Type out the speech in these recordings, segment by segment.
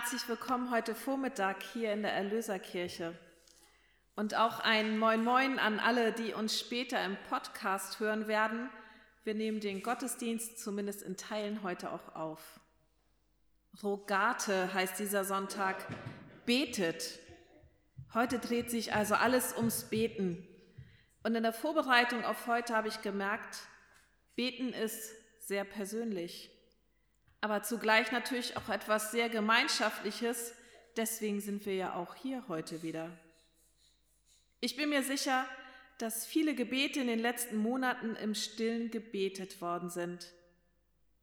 Herzlich willkommen heute Vormittag hier in der Erlöserkirche. Und auch ein Moin Moin an alle, die uns später im Podcast hören werden. Wir nehmen den Gottesdienst zumindest in Teilen heute auch auf. Rogate heißt dieser Sonntag, betet. Heute dreht sich also alles ums Beten. Und in der Vorbereitung auf heute habe ich gemerkt, beten ist sehr persönlich aber zugleich natürlich auch etwas sehr Gemeinschaftliches. Deswegen sind wir ja auch hier heute wieder. Ich bin mir sicher, dass viele Gebete in den letzten Monaten im Stillen gebetet worden sind.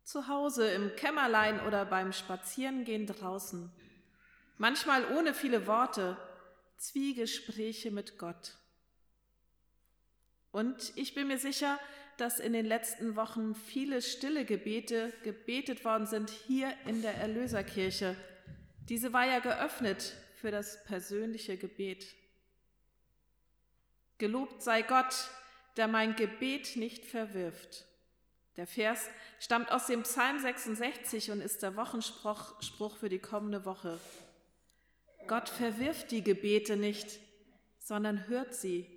Zu Hause, im Kämmerlein oder beim Spazierengehen draußen. Manchmal ohne viele Worte, Zwiegespräche mit Gott. Und ich bin mir sicher, dass in den letzten Wochen viele stille Gebete gebetet worden sind hier in der Erlöserkirche. Diese war ja geöffnet für das persönliche Gebet. Gelobt sei Gott, der mein Gebet nicht verwirft. Der Vers stammt aus dem Psalm 66 und ist der Wochenspruch Spruch für die kommende Woche. Gott verwirft die Gebete nicht, sondern hört sie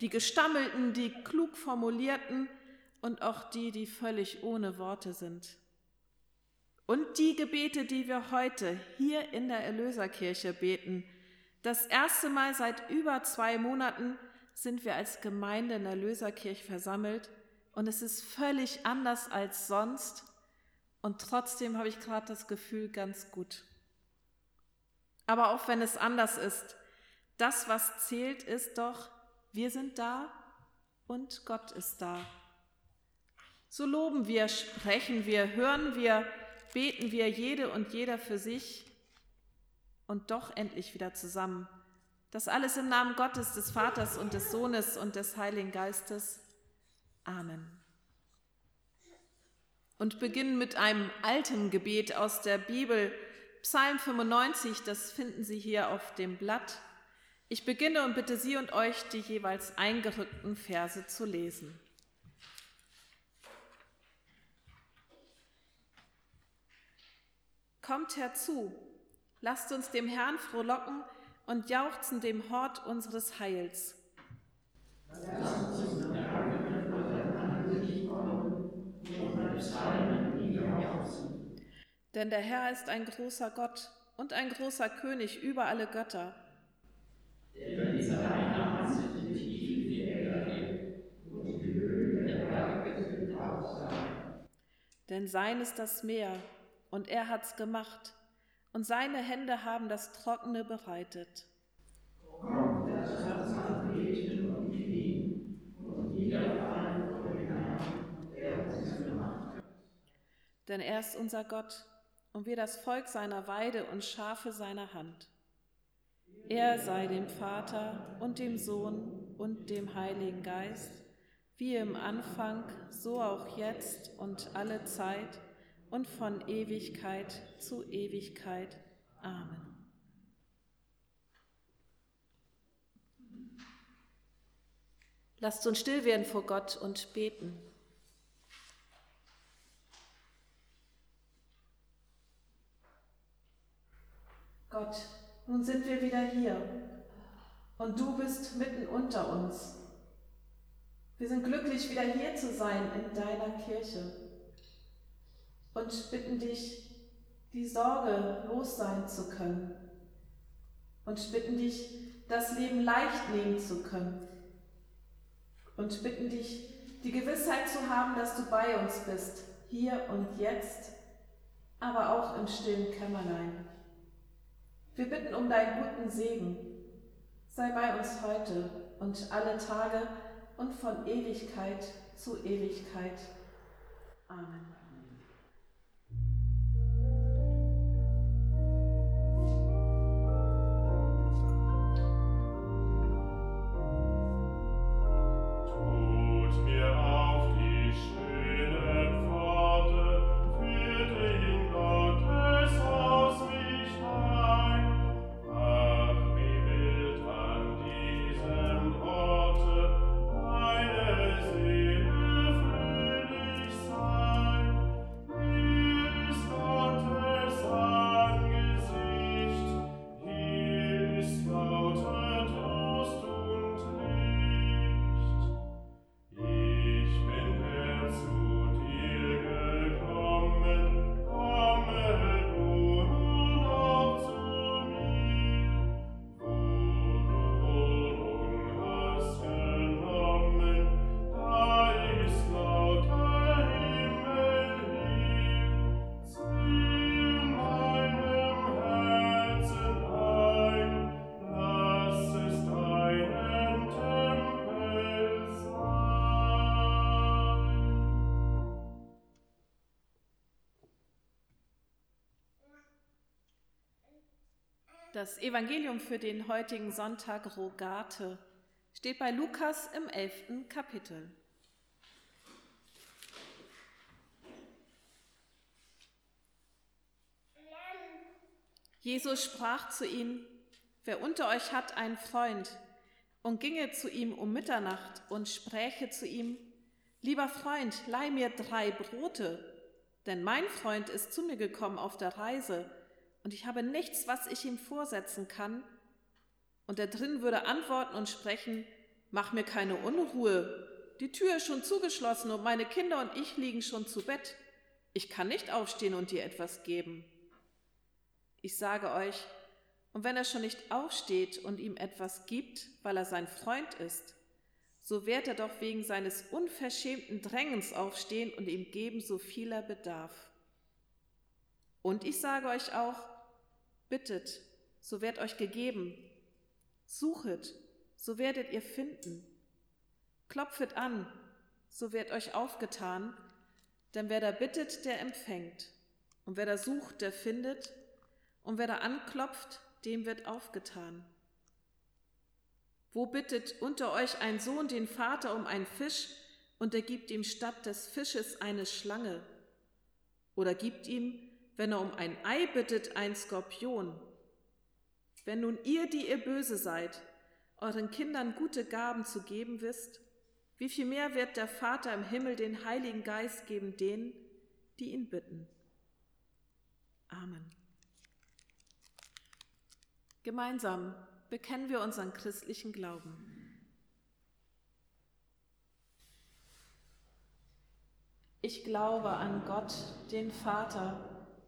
die gestammelten, die klug formulierten und auch die, die völlig ohne Worte sind. Und die Gebete, die wir heute hier in der Erlöserkirche beten. Das erste Mal seit über zwei Monaten sind wir als Gemeinde in der Erlöserkirche versammelt und es ist völlig anders als sonst und trotzdem habe ich gerade das Gefühl ganz gut. Aber auch wenn es anders ist, das, was zählt, ist doch, wir sind da und Gott ist da. So loben wir, sprechen wir, hören wir, beten wir jede und jeder für sich und doch endlich wieder zusammen. Das alles im Namen Gottes, des Vaters und des Sohnes und des Heiligen Geistes. Amen. Und beginnen mit einem alten Gebet aus der Bibel, Psalm 95, das finden Sie hier auf dem Blatt. Ich beginne und bitte Sie und euch, die jeweils eingerückten Verse zu lesen. Kommt herzu, lasst uns dem Herrn frohlocken und jauchzen dem Hort unseres Heils. Denn der Herr ist ein großer Gott und ein großer König über alle Götter. Denn seine Hand sind durch ihn die Erde und die Höhen der Berge sind auch sein. Denn sein ist das Meer, und er hat's gemacht, und seine Hände haben das Trockene bereitet. Komm, das hat sein Beten und Knien und niederfallen vor den Herrn, der uns gemacht hat. Denn er ist unser Gott, und wir das Volk seiner Weide und Schafe seiner Hand. Er sei dem Vater und dem Sohn und dem Heiligen Geist, wie im Anfang, so auch jetzt und alle Zeit und von Ewigkeit zu Ewigkeit. Amen. Lasst uns still werden vor Gott und beten. Gott, nun sind wir wieder hier und du bist mitten unter uns. Wir sind glücklich, wieder hier zu sein in deiner Kirche und bitten dich, die Sorge los sein zu können und bitten dich, das Leben leicht nehmen zu können und bitten dich, die Gewissheit zu haben, dass du bei uns bist, hier und jetzt, aber auch im stillen Kämmerlein. Wir bitten um deinen guten Segen. Sei bei uns heute und alle Tage und von Ewigkeit zu Ewigkeit. Amen. Das Evangelium für den heutigen Sonntag Rogate steht bei Lukas im elften Kapitel. Jesus sprach zu ihnen, wer unter euch hat einen Freund und ginge zu ihm um Mitternacht und spräche zu ihm, lieber Freund, leih mir drei Brote, denn mein Freund ist zu mir gekommen auf der Reise und ich habe nichts, was ich ihm vorsetzen kann. Und der drin würde antworten und sprechen, mach mir keine Unruhe, die Tür ist schon zugeschlossen und meine Kinder und ich liegen schon zu Bett. Ich kann nicht aufstehen und dir etwas geben. Ich sage euch, und wenn er schon nicht aufsteht und ihm etwas gibt, weil er sein Freund ist, so wird er doch wegen seines unverschämten Drängens aufstehen und ihm geben, so viel er bedarf. Und ich sage euch auch, Bittet, so wird euch gegeben. Suchet, so werdet ihr finden. Klopfet an, so wird euch aufgetan. Denn wer da bittet, der empfängt. Und wer da sucht, der findet. Und wer da anklopft, dem wird aufgetan. Wo bittet unter euch ein Sohn den Vater um einen Fisch und er gibt ihm statt des Fisches eine Schlange? Oder gibt ihm wenn er um ein Ei bittet, ein Skorpion. Wenn nun ihr, die ihr böse seid, euren Kindern gute Gaben zu geben wisst, wie viel mehr wird der Vater im Himmel den Heiligen Geist geben denen, die ihn bitten. Amen. Gemeinsam bekennen wir unseren christlichen Glauben. Ich glaube an Gott, den Vater,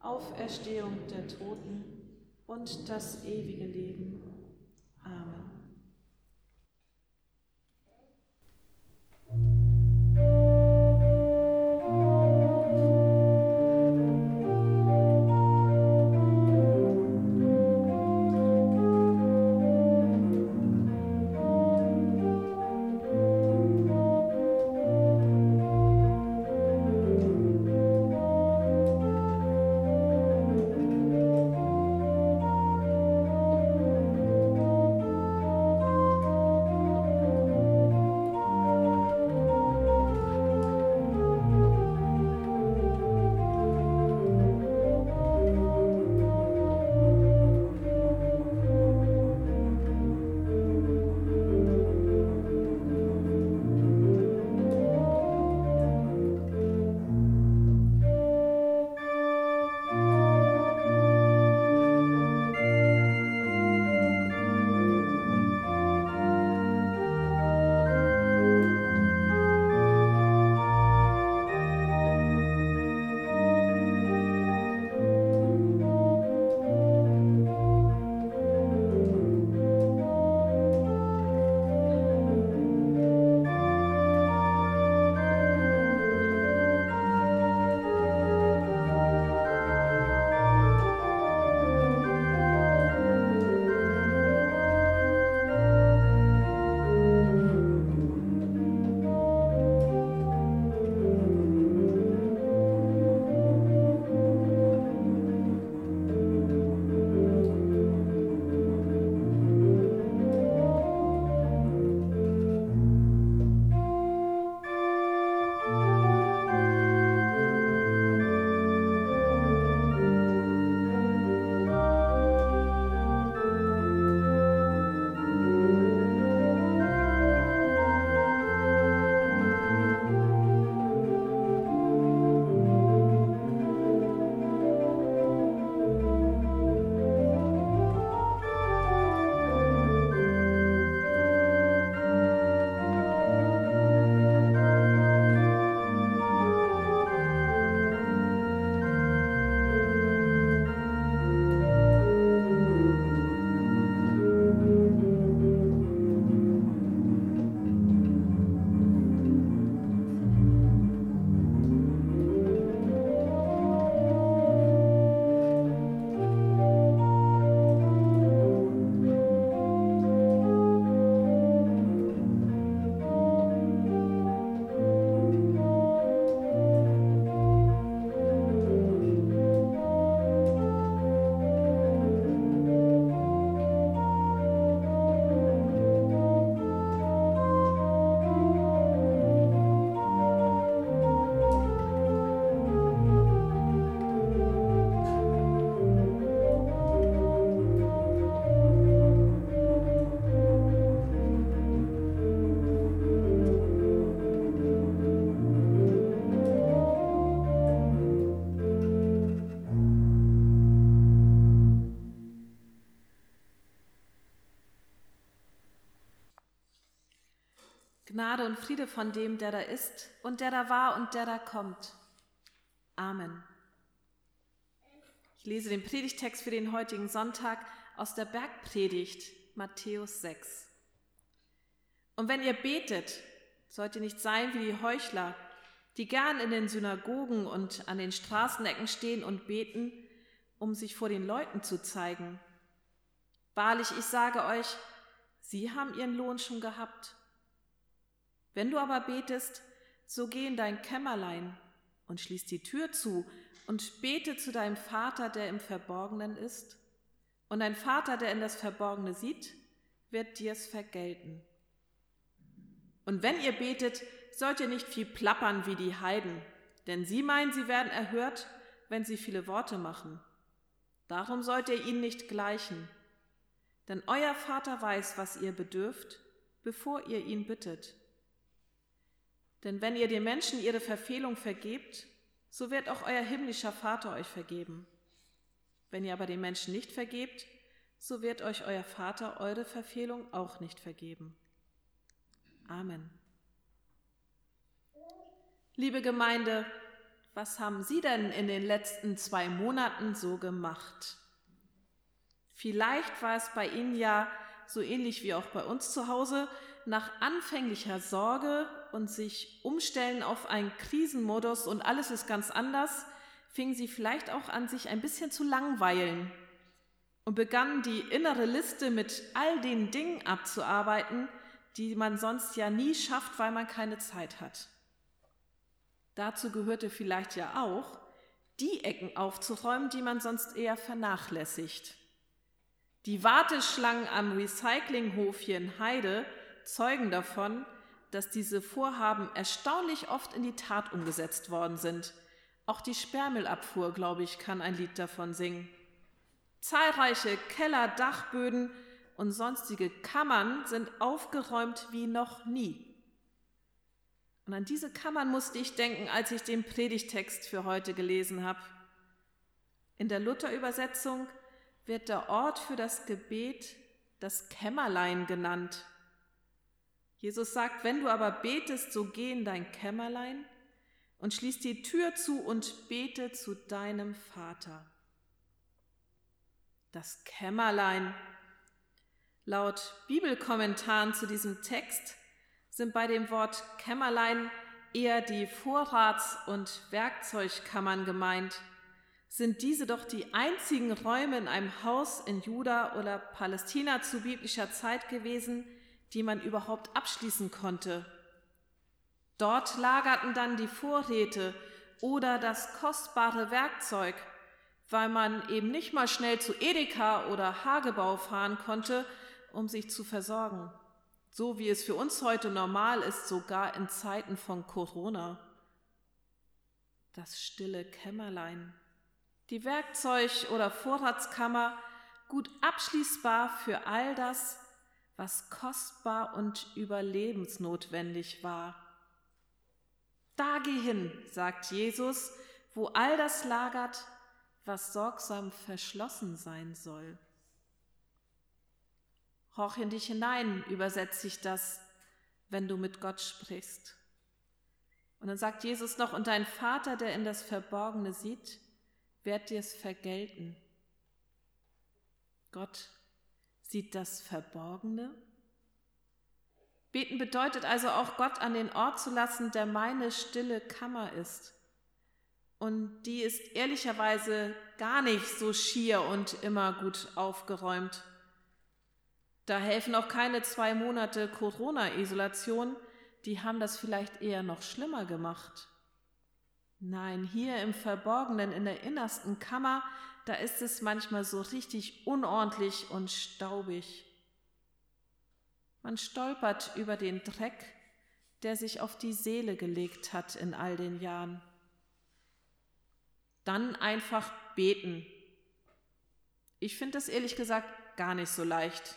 Auferstehung der Toten und das ewige Leben. Und Friede von dem, der da ist und der da war und der da kommt. Amen. Ich lese den Predigtext für den heutigen Sonntag aus der Bergpredigt, Matthäus 6. Und wenn ihr betet, sollt ihr nicht sein wie die Heuchler, die gern in den Synagogen und an den Straßenecken stehen und beten, um sich vor den Leuten zu zeigen. Wahrlich, ich sage euch, sie haben ihren Lohn schon gehabt. Wenn du aber betest, so geh in dein Kämmerlein und schließ die Tür zu und bete zu deinem Vater, der im Verborgenen ist. Und dein Vater, der in das Verborgene sieht, wird dir's vergelten. Und wenn ihr betet, sollt ihr nicht viel plappern wie die Heiden, denn sie meinen, sie werden erhört, wenn sie viele Worte machen. Darum sollt ihr ihnen nicht gleichen, denn euer Vater weiß, was ihr bedürft, bevor ihr ihn bittet. Denn wenn ihr den Menschen ihre Verfehlung vergebt, so wird auch euer himmlischer Vater euch vergeben. Wenn ihr aber den Menschen nicht vergebt, so wird euch euer Vater eure Verfehlung auch nicht vergeben. Amen. Liebe Gemeinde, was haben Sie denn in den letzten zwei Monaten so gemacht? Vielleicht war es bei Ihnen ja so ähnlich wie auch bei uns zu Hause, nach anfänglicher Sorge und sich umstellen auf einen Krisenmodus und alles ist ganz anders, fingen sie vielleicht auch an, sich ein bisschen zu langweilen und begannen die innere Liste mit all den Dingen abzuarbeiten, die man sonst ja nie schafft, weil man keine Zeit hat. Dazu gehörte vielleicht ja auch, die Ecken aufzuräumen, die man sonst eher vernachlässigt. Die Warteschlangen am Recyclinghof hier in Heide zeugen davon, dass diese Vorhaben erstaunlich oft in die Tat umgesetzt worden sind. Auch die Sperrmüllabfuhr, glaube ich, kann ein Lied davon singen. Zahlreiche Keller, Dachböden und sonstige Kammern sind aufgeräumt wie noch nie. Und an diese Kammern musste ich denken, als ich den Predigtext für heute gelesen habe. In der Luther-Übersetzung wird der Ort für das Gebet das Kämmerlein genannt. Jesus sagt, wenn du aber betest, so geh in dein Kämmerlein und schließ die Tür zu und bete zu deinem Vater. Das Kämmerlein. Laut Bibelkommentaren zu diesem Text sind bei dem Wort Kämmerlein eher die Vorrats- und Werkzeugkammern gemeint. Sind diese doch die einzigen Räume in einem Haus in Juda oder Palästina zu biblischer Zeit gewesen, die man überhaupt abschließen konnte. Dort lagerten dann die Vorräte oder das kostbare Werkzeug, weil man eben nicht mal schnell zu Edeka oder Hagebau fahren konnte, um sich zu versorgen. So wie es für uns heute normal ist, sogar in Zeiten von Corona. Das stille Kämmerlein. Die Werkzeug- oder Vorratskammer gut abschließbar für all das, was kostbar und überlebensnotwendig war. Da geh hin, sagt Jesus, wo all das lagert, was sorgsam verschlossen sein soll. Horch in dich hinein, übersetzt sich das, wenn du mit Gott sprichst. Und dann sagt Jesus noch, und dein Vater, der in das Verborgene sieht, wird dir es vergelten. Gott sieht das Verborgene. Beten bedeutet also auch Gott an den Ort zu lassen, der meine stille Kammer ist. Und die ist ehrlicherweise gar nicht so schier und immer gut aufgeräumt. Da helfen auch keine zwei Monate Corona-Isolation, die haben das vielleicht eher noch schlimmer gemacht. Nein, hier im Verborgenen, in der innersten Kammer, da ist es manchmal so richtig unordentlich und staubig. Man stolpert über den Dreck, der sich auf die Seele gelegt hat in all den Jahren. Dann einfach beten. Ich finde das ehrlich gesagt gar nicht so leicht.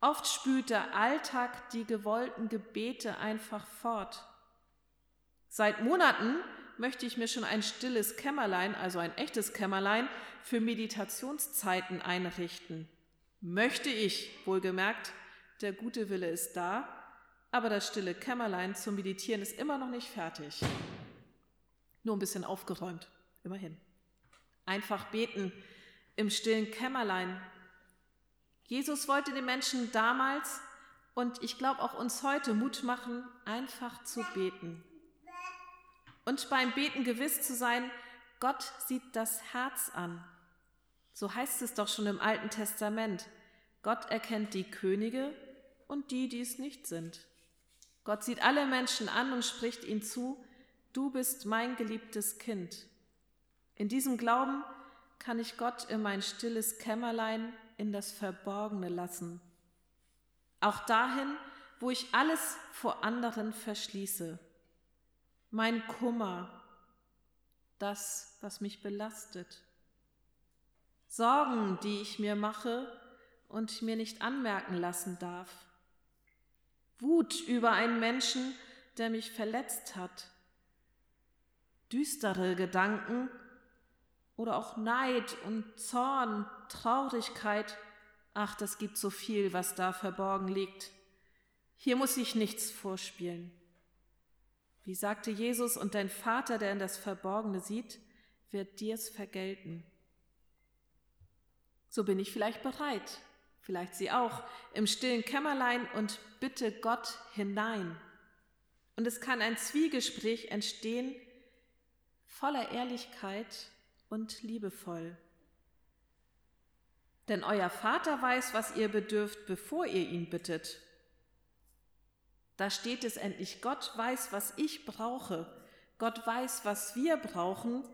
Oft spült der Alltag die gewollten Gebete einfach fort. Seit Monaten möchte ich mir schon ein stilles Kämmerlein, also ein echtes Kämmerlein, für Meditationszeiten einrichten. Möchte ich, wohlgemerkt, der gute Wille ist da, aber das stille Kämmerlein zum Meditieren ist immer noch nicht fertig. Nur ein bisschen aufgeräumt, immerhin. Einfach beten im stillen Kämmerlein. Jesus wollte den Menschen damals und ich glaube auch uns heute Mut machen, einfach zu beten. Und beim Beten gewiss zu sein, Gott sieht das Herz an. So heißt es doch schon im Alten Testament. Gott erkennt die Könige und die, die es nicht sind. Gott sieht alle Menschen an und spricht ihnen zu, du bist mein geliebtes Kind. In diesem Glauben kann ich Gott in mein stilles Kämmerlein in das Verborgene lassen. Auch dahin, wo ich alles vor anderen verschließe. Mein Kummer, das, was mich belastet. Sorgen, die ich mir mache und mir nicht anmerken lassen darf. Wut über einen Menschen, der mich verletzt hat. Düstere Gedanken oder auch Neid und Zorn, Traurigkeit. Ach, das gibt so viel, was da verborgen liegt. Hier muss ich nichts vorspielen. Wie sagte Jesus, und dein Vater, der in das Verborgene sieht, wird dir's vergelten. So bin ich vielleicht bereit, vielleicht Sie auch, im stillen Kämmerlein und bitte Gott hinein. Und es kann ein Zwiegespräch entstehen, voller Ehrlichkeit und liebevoll. Denn euer Vater weiß, was ihr bedürft, bevor ihr ihn bittet. Da steht es endlich, Gott weiß, was ich brauche. Gott weiß, was wir brauchen,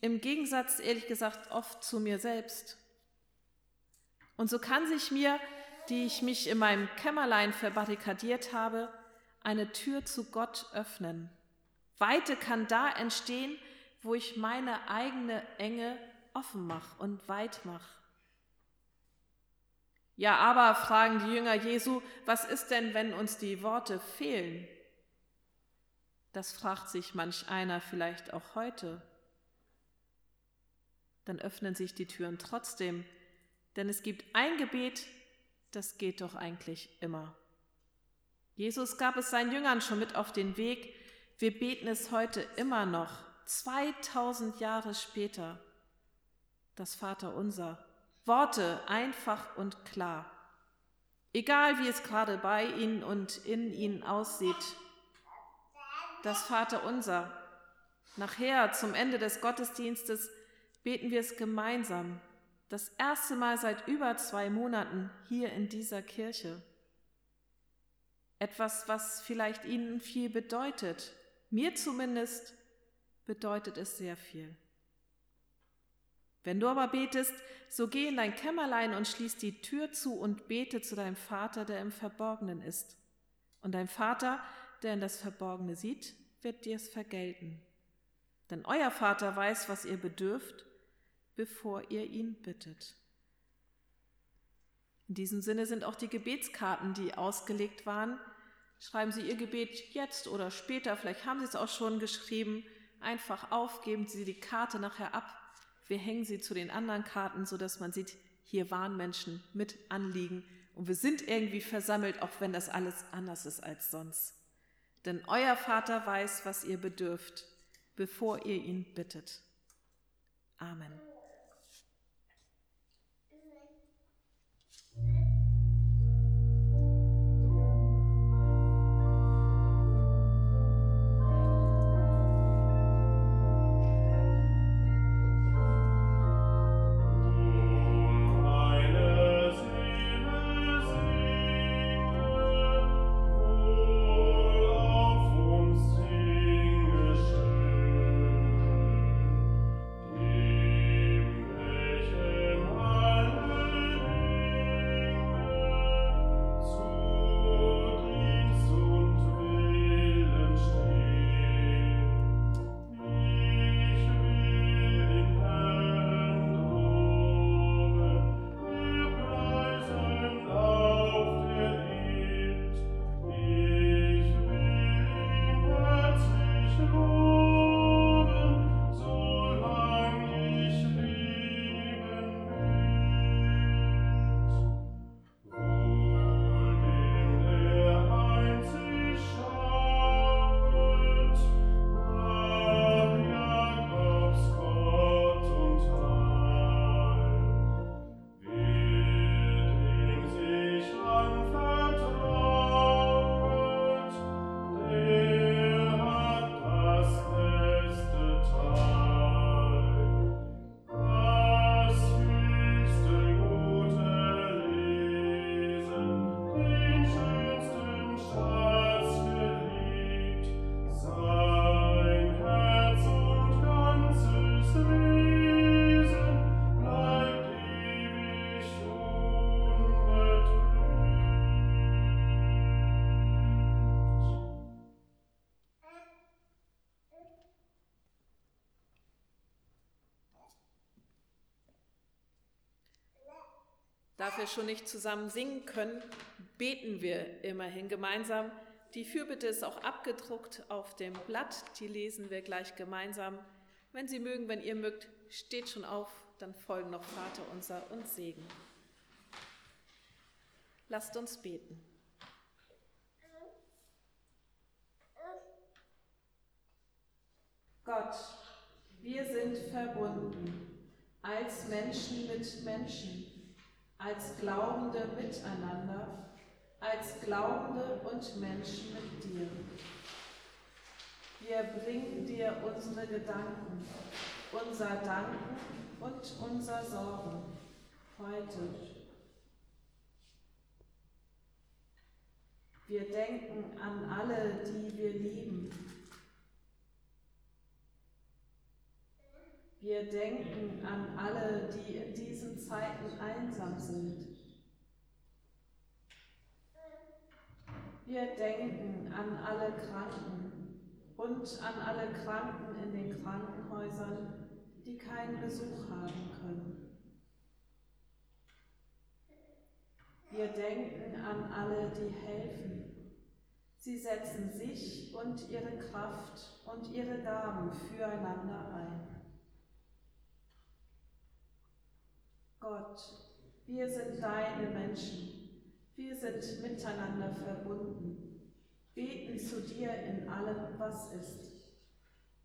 im Gegensatz, ehrlich gesagt, oft zu mir selbst. Und so kann sich mir, die ich mich in meinem Kämmerlein verbarrikadiert habe, eine Tür zu Gott öffnen. Weite kann da entstehen, wo ich meine eigene Enge offen mache und weit mache. Ja, aber fragen die Jünger Jesu, was ist denn, wenn uns die Worte fehlen? Das fragt sich manch einer vielleicht auch heute. Dann öffnen sich die Türen trotzdem, denn es gibt ein Gebet, das geht doch eigentlich immer. Jesus gab es seinen Jüngern schon mit auf den Weg. Wir beten es heute immer noch. 2000 Jahre später das Vaterunser. Worte einfach und klar. Egal wie es gerade bei Ihnen und in Ihnen aussieht. Das Vaterunser. Nachher, zum Ende des Gottesdienstes, beten wir es gemeinsam. Das erste Mal seit über zwei Monaten hier in dieser Kirche. Etwas, was vielleicht Ihnen viel bedeutet. Mir zumindest bedeutet es sehr viel. Wenn du aber betest, so geh in dein Kämmerlein und schließ die Tür zu und bete zu deinem Vater, der im Verborgenen ist. Und dein Vater, der in das Verborgene sieht, wird dir es vergelten. Denn euer Vater weiß, was ihr bedürft, bevor ihr ihn bittet. In diesem Sinne sind auch die Gebetskarten, die ausgelegt waren. Schreiben Sie Ihr Gebet jetzt oder später, vielleicht haben Sie es auch schon geschrieben, einfach auf, geben Sie die Karte nachher ab. Wir hängen sie zu den anderen Karten, sodass man sieht, hier waren Menschen mit Anliegen und wir sind irgendwie versammelt, auch wenn das alles anders ist als sonst. Denn euer Vater weiß, was ihr bedürft, bevor ihr ihn bittet. Amen. Wir schon nicht zusammen singen können, beten wir immerhin gemeinsam. Die Fürbitte ist auch abgedruckt auf dem Blatt, die lesen wir gleich gemeinsam. Wenn Sie mögen, wenn ihr mögt, steht schon auf, dann folgen noch Vater unser und Segen. Lasst uns beten. Gott, wir sind verbunden als Menschen mit Menschen als Glaubende miteinander, als Glaubende und Menschen mit dir. Wir bringen dir unsere Gedanken, unser Danken und unser Sorgen heute. Wir denken an alle, die wir lieben Wir denken an alle, die in diesen Zeiten einsam sind. Wir denken an alle Kranken und an alle Kranken in den Krankenhäusern, die keinen Besuch haben können. Wir denken an alle, die helfen. Sie setzen sich und ihre Kraft und ihre Gaben füreinander ein. Gott, wir sind deine Menschen, wir sind miteinander verbunden, beten zu dir in allem, was ist,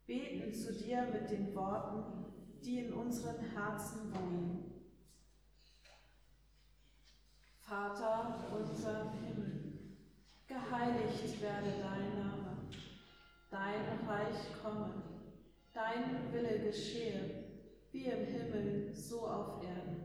beten zu dir mit den Worten, die in unseren Herzen wohnen. Vater unser im Himmel, geheiligt werde dein Name, dein Reich komme, dein Wille geschehe, wie im Himmel, so auf Erden.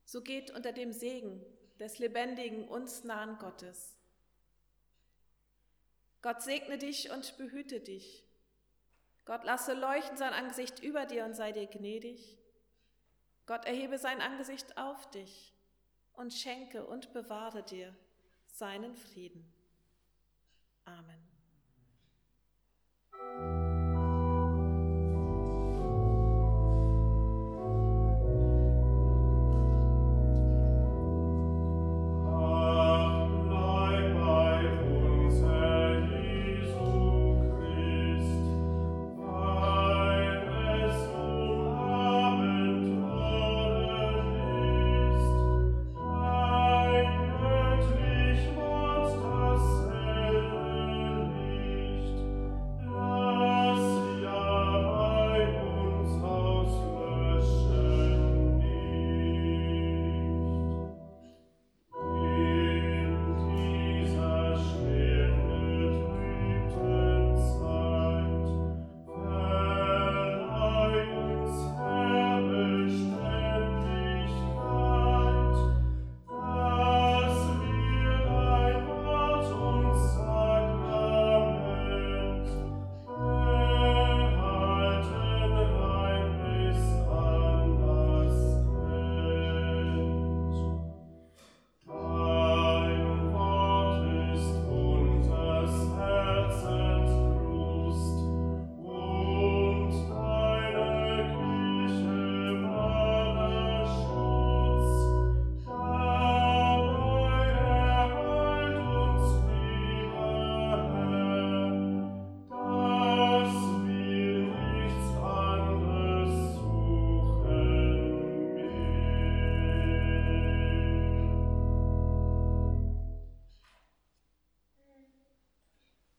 So geht unter dem Segen des lebendigen, uns nahen Gottes. Gott segne dich und behüte dich. Gott lasse leuchten sein Angesicht über dir und sei dir gnädig. Gott erhebe sein Angesicht auf dich und schenke und bewahre dir seinen Frieden. Amen.